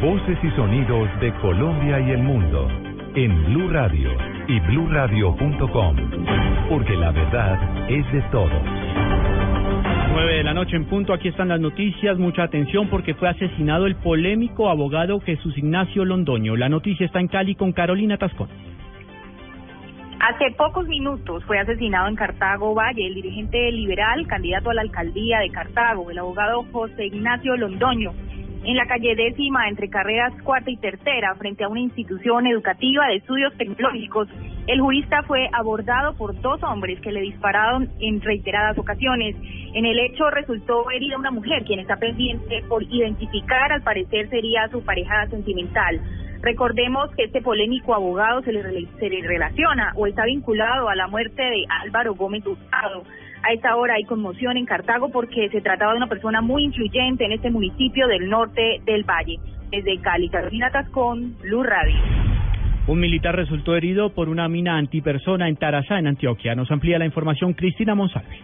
Voces y sonidos de Colombia y el mundo en Blue Radio y bluradio.com, porque la verdad es de todos. 9 de la noche en punto, aquí están las noticias, mucha atención porque fue asesinado el polémico abogado Jesús Ignacio Londoño. La noticia está en Cali con Carolina Tascón. Hace pocos minutos fue asesinado en Cartago Valle el dirigente liberal, candidato a la alcaldía de Cartago, el abogado José Ignacio Londoño en la calle décima entre carreras cuarta y tercera frente a una institución educativa de estudios tecnológicos. El jurista fue abordado por dos hombres que le dispararon en reiteradas ocasiones. En el hecho resultó herida una mujer quien está pendiente por identificar, al parecer sería su pareja sentimental. Recordemos que este polémico abogado se le, se le relaciona o está vinculado a la muerte de Álvaro Gómez Hurtado. A esta hora hay conmoción en Cartago porque se trataba de una persona muy influyente en este municipio del norte del Valle. Desde Cali, Carolina Tascón, Blue Radio. Un militar resultó herido por una mina antipersona en Tarazá, en Antioquia. Nos amplía la información Cristina Monsalve.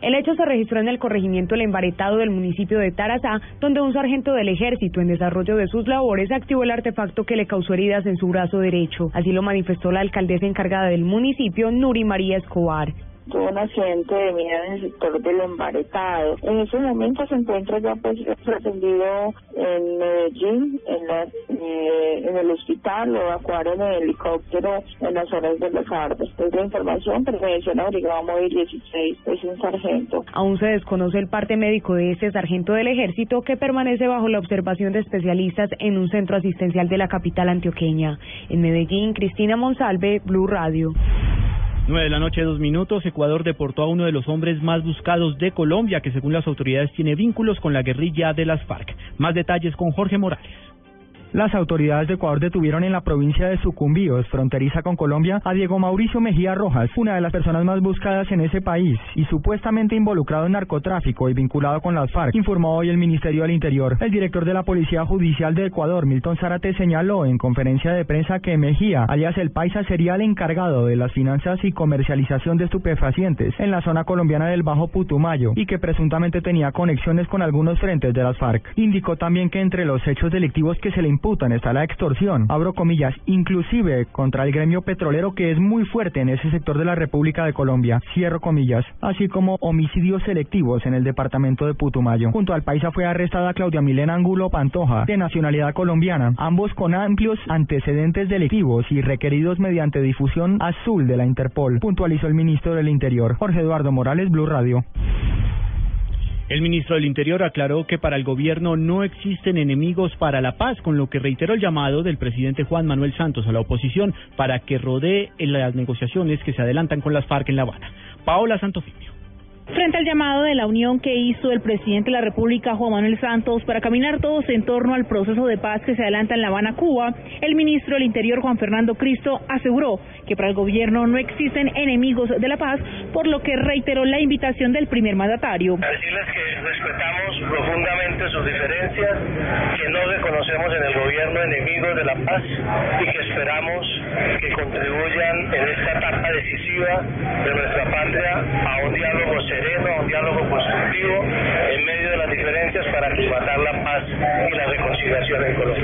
El hecho se registró en el corregimiento El Embaretado del municipio de Tarazá, donde un sargento del ejército en desarrollo de sus labores activó el artefacto que le causó heridas en su brazo derecho. Así lo manifestó la alcaldesa encargada del municipio, Nuri María Escobar tuvo un accidente de mina en el sector del embaretado. En ese momento se encuentra ya pues pretendido en Medellín, en, la, eh, en el hospital, lo evacuaron en el helicóptero en las horas de la tarde. Después de información perteneció a la Brigada Móvil 16, es un sargento. Aún se desconoce el parte médico de este sargento del ejército que permanece bajo la observación de especialistas en un centro asistencial de la capital antioqueña. En Medellín, Cristina Monsalve, Blue Radio. 9 de la noche, dos minutos. Ecuador deportó a uno de los hombres más buscados de Colombia, que según las autoridades tiene vínculos con la guerrilla de las FARC. Más detalles con Jorge Morales. Las autoridades de Ecuador detuvieron en la provincia de Sucumbíos, fronteriza con Colombia, a Diego Mauricio Mejía Rojas, una de las personas más buscadas en ese país y supuestamente involucrado en narcotráfico y vinculado con las FARC, informó hoy el Ministerio del Interior. El director de la Policía Judicial de Ecuador, Milton Zárate, señaló en conferencia de prensa que Mejía, alias el Paisa, sería el encargado de las finanzas y comercialización de estupefacientes en la zona colombiana del Bajo Putumayo y que presuntamente tenía conexiones con algunos frentes de las FARC. Indicó también que entre los hechos delictivos que se le imputan está la extorsión, abro comillas, inclusive contra el gremio petrolero que es muy fuerte en ese sector de la República de Colombia, cierro comillas, así como homicidios selectivos en el departamento de Putumayo. Junto al paisa fue arrestada Claudia Milena Angulo Pantoja, de nacionalidad colombiana, ambos con amplios antecedentes delictivos y requeridos mediante difusión azul de la Interpol, puntualizó el ministro del Interior, Jorge Eduardo Morales, Blue Radio. El ministro del Interior aclaró que para el gobierno no existen enemigos para la paz, con lo que reiteró el llamado del presidente Juan Manuel Santos a la oposición para que rodee las negociaciones que se adelantan con las FARC en La Habana. Paola Santofimio. Frente al llamado de la unión que hizo el presidente de la República, Juan Manuel Santos, para caminar todos en torno al proceso de paz que se adelanta en La Habana, Cuba, el ministro del Interior, Juan Fernando Cristo, aseguró que para el gobierno no existen enemigos de la paz, por lo que reiteró la invitación del primer mandatario. Decirles que respetamos profundamente sus diferencias, que no reconocemos en el gobierno enemigos de la paz y que esperamos que contribuyan en esta etapa decisiva de nuestra patria a un diálogo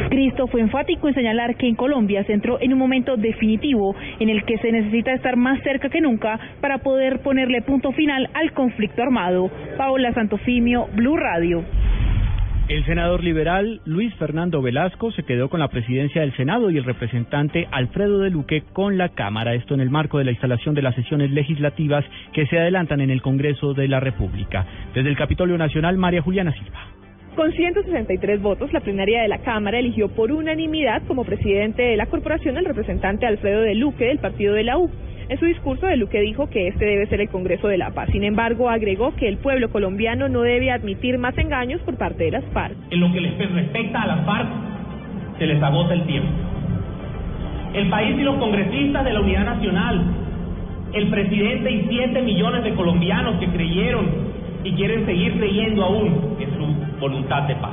Cristo fue enfático en señalar que en Colombia se entró en un momento definitivo en el que se necesita estar más cerca que nunca para poder ponerle punto final al conflicto armado. Paola Santofimio, Blue Radio. El senador liberal Luis Fernando Velasco se quedó con la presidencia del Senado y el representante Alfredo de Luque con la Cámara. Esto en el marco de la instalación de las sesiones legislativas que se adelantan en el Congreso de la República. Desde el Capitolio Nacional, María Juliana Silva. Con 163 votos, la plenaria de la Cámara eligió por unanimidad como presidente de la corporación al representante Alfredo de Luque del partido de la U. En su discurso, De Luque dijo que este debe ser el Congreso de la Paz. Sin embargo, agregó que el pueblo colombiano no debe admitir más engaños por parte de las FARC. En lo que les respecta a las FARC, se les agota el tiempo. El país y los congresistas de la Unidad Nacional, el presidente y siete millones de colombianos que creyeron y quieren seguir creyendo aún en su voluntad de paz.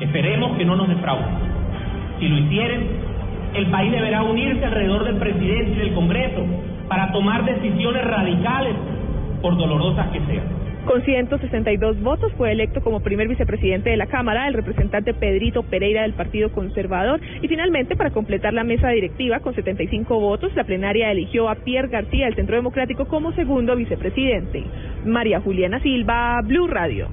Esperemos que no nos defrauden. Si lo hicieren, el país deberá unirse alrededor del presidente y del Congreso para tomar decisiones radicales, por dolorosas que sean. Con 162 votos fue electo como primer vicepresidente de la Cámara el representante Pedrito Pereira del Partido Conservador y finalmente para completar la mesa directiva con 75 votos la plenaria eligió a Pierre García del Centro Democrático como segundo vicepresidente. María Juliana Silva, Blue Radio.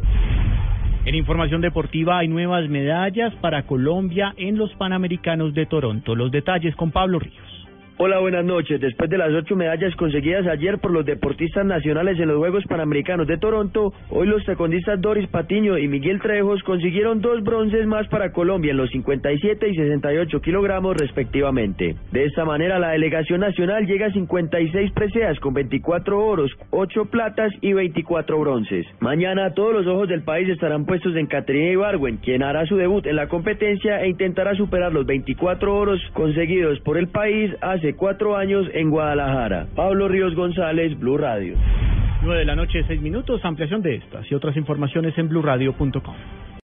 En información deportiva hay nuevas medallas para Colombia en los Panamericanos de Toronto. Los detalles con Pablo Ríos. Hola, buenas noches. Después de las ocho medallas conseguidas ayer por los deportistas nacionales en los Juegos Panamericanos de Toronto, hoy los tacondistas Doris Patiño y Miguel Trejos consiguieron dos bronces más para Colombia en los 57 y 68 kilogramos respectivamente. De esta manera, la delegación nacional llega a 56 preseas con 24 oros, 8 platas y 24 bronces. Mañana todos los ojos del país estarán puestos en Caterina Ibargüen, quien hará su debut en la competencia e intentará superar los 24 oros conseguidos por el país hace cuatro años en Guadalajara. Pablo Ríos González, Blue Radio. 9 de la noche, seis minutos. Ampliación de estas y otras informaciones en blurradio.com.